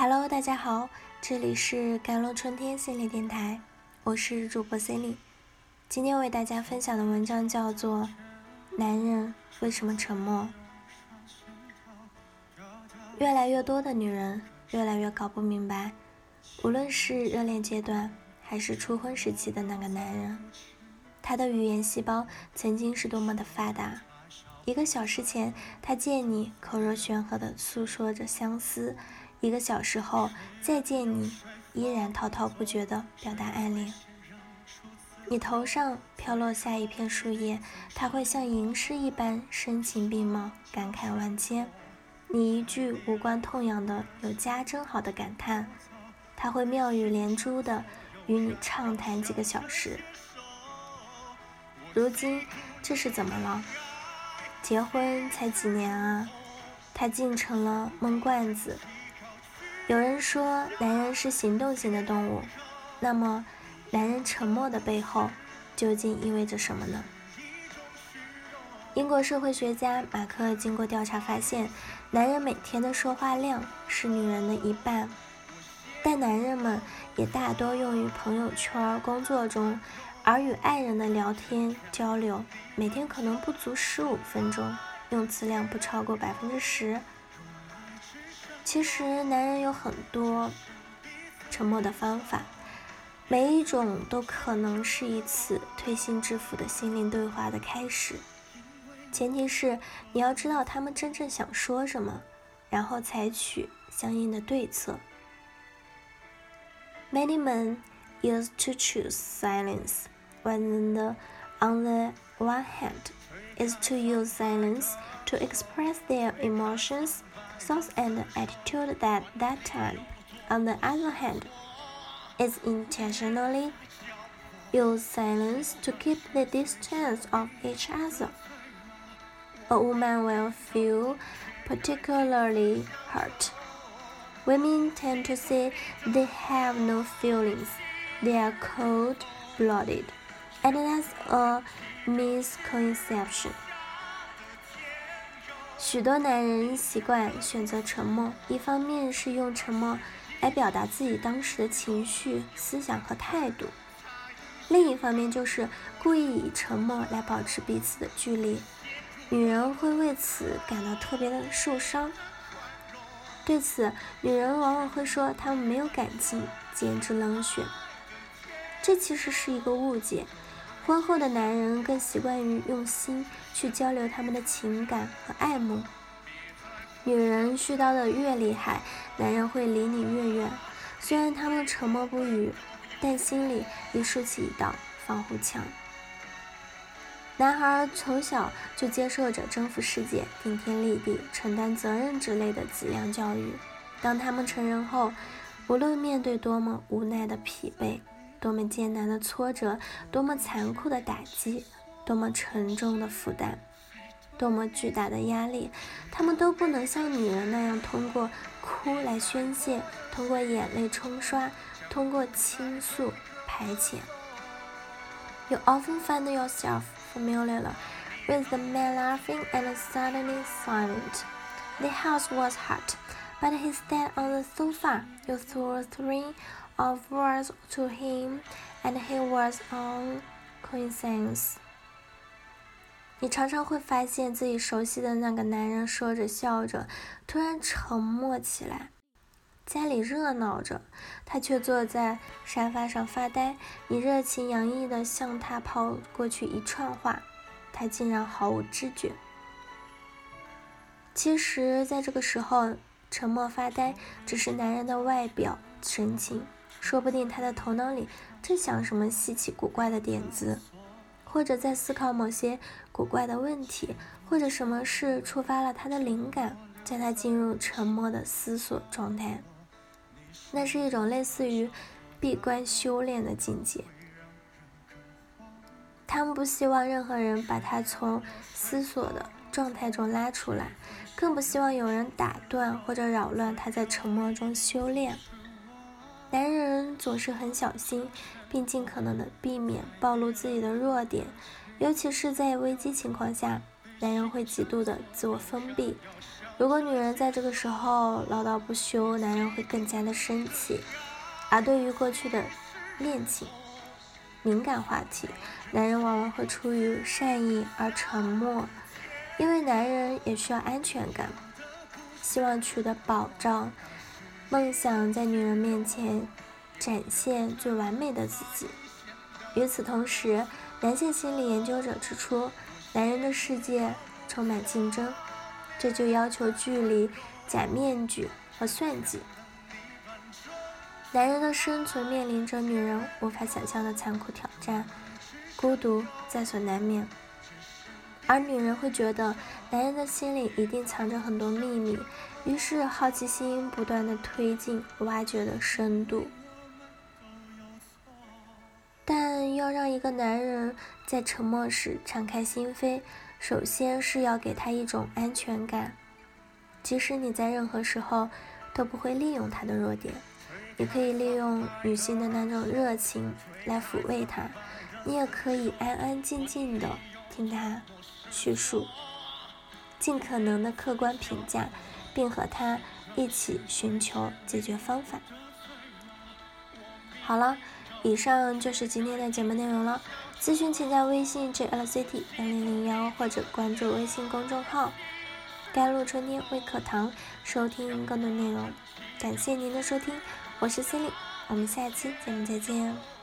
Hello，大家好，这里是甘露春天心理电台，我是主播 Cindy。今天为大家分享的文章叫做《男人为什么沉默》。越来越多的女人越来越搞不明白，无论是热恋阶段还是初婚时期的那个男人，他的语言细胞曾经是多么的发达。一个小时前，他见你口若悬河的诉说着相思。一个小时后再见你，依然滔滔不绝地表达爱恋。你头上飘落下一片树叶，他会像吟诗一般声情并茂，感慨万千。你一句无关痛痒的“有家真好”的感叹，他会妙语连珠地与你畅谈几个小时。如今这是怎么了？结婚才几年啊，他竟成了闷罐子。有人说，男人是行动型的动物，那么，男人沉默的背后究竟意味着什么呢？英国社会学家马克经过调查发现，男人每天的说话量是女人的一半，但男人们也大多用于朋友圈、工作中，而与爱人的聊天交流，每天可能不足十五分钟，用词量不超过百分之十。其实，男人有很多沉默的方法，每一种都可能是一次推心置腹的心灵对话的开始。前提是你要知道他们真正想说什么，然后采取相应的对策。Many men used to choose silence when the, on the one hand, is to use silence to express their emotions. thoughts and attitude that that time, on the other hand, is intentionally use silence to keep the distance of each other. A woman will feel particularly hurt. Women tend to say they have no feelings, they are cold blooded, and that's a misconception. 许多男人习惯选择沉默，一方面是用沉默来表达自己当时的情绪、思想和态度，另一方面就是故意以沉默来保持彼此的距离。女人会为此感到特别的受伤。对此，女人往往会说他们没有感情，简直冷血。这其实是一个误解。婚后的男人更习惯于用心去交流他们的情感和爱慕。女人絮叨的越厉害，男人会离你越远。虽然他们沉默不语，但心里已竖起一道防护墙。男孩从小就接受着征服世界、顶天立地、承担责任之类的脊梁教育。当他们成人后，无论面对多么无奈的疲惫。多么艰难的挫折，多么残酷的打击，多么沉重的负担，多么巨大的压力，他们都不能像女人那样通过哭来宣泄，通过眼泪冲刷，通过倾诉排遣。You often find yourself familiar with the man laughing and suddenly silent. The house was hot, but he sat on the sofa. You threw three of words to him, and he was on quiescence. 你常常会发现自己熟悉的那个男人说着笑着，突然沉默起来。家里热闹着，他却坐在沙发上发呆。你热情洋溢地向他抛过去一串话，他竟然毫无知觉。其实，在这个时候，沉默发呆只是男人的外表神情。说不定他的头脑里正想什么稀奇古怪的点子，或者在思考某些古怪的问题，或者什么事触发了他的灵感，在他进入沉默的思索状态。那是一种类似于闭关修炼的境界。他们不希望任何人把他从思索的状态中拉出来，更不希望有人打断或者扰乱他在沉默中修炼。男人总是很小心，并尽可能的避免暴露自己的弱点，尤其是在危机情况下，男人会极度的自我封闭。如果女人在这个时候唠叨不休，男人会更加的生气。而对于过去的恋情敏感话题，男人往往会出于善意而沉默，因为男人也需要安全感，希望取得保障，梦想在女人面前展现最完美的自己。与此同时，男性心理研究者指出，男人的世界充满竞争。这就要求距离、假面具和算计。男人的生存面临着女人无法想象的残酷挑战，孤独在所难免。而女人会觉得男人的心里一定藏着很多秘密，于是好奇心不断的推进挖掘的深度。但要让一个男人在沉默时敞开心扉。首先是要给他一种安全感，即使你在任何时候都不会利用他的弱点，你可以利用女性的那种热情来抚慰他，你也可以安安静静的听他叙述，尽可能的客观评价，并和他一起寻求解决方法。好了，以上就是今天的节目内容了。咨询请加微信 jlct 幺零零幺或者关注微信公众号“甘露春天微课堂”收听更多内容。感谢您的收听，我是 Cindy，我们下期节目再见。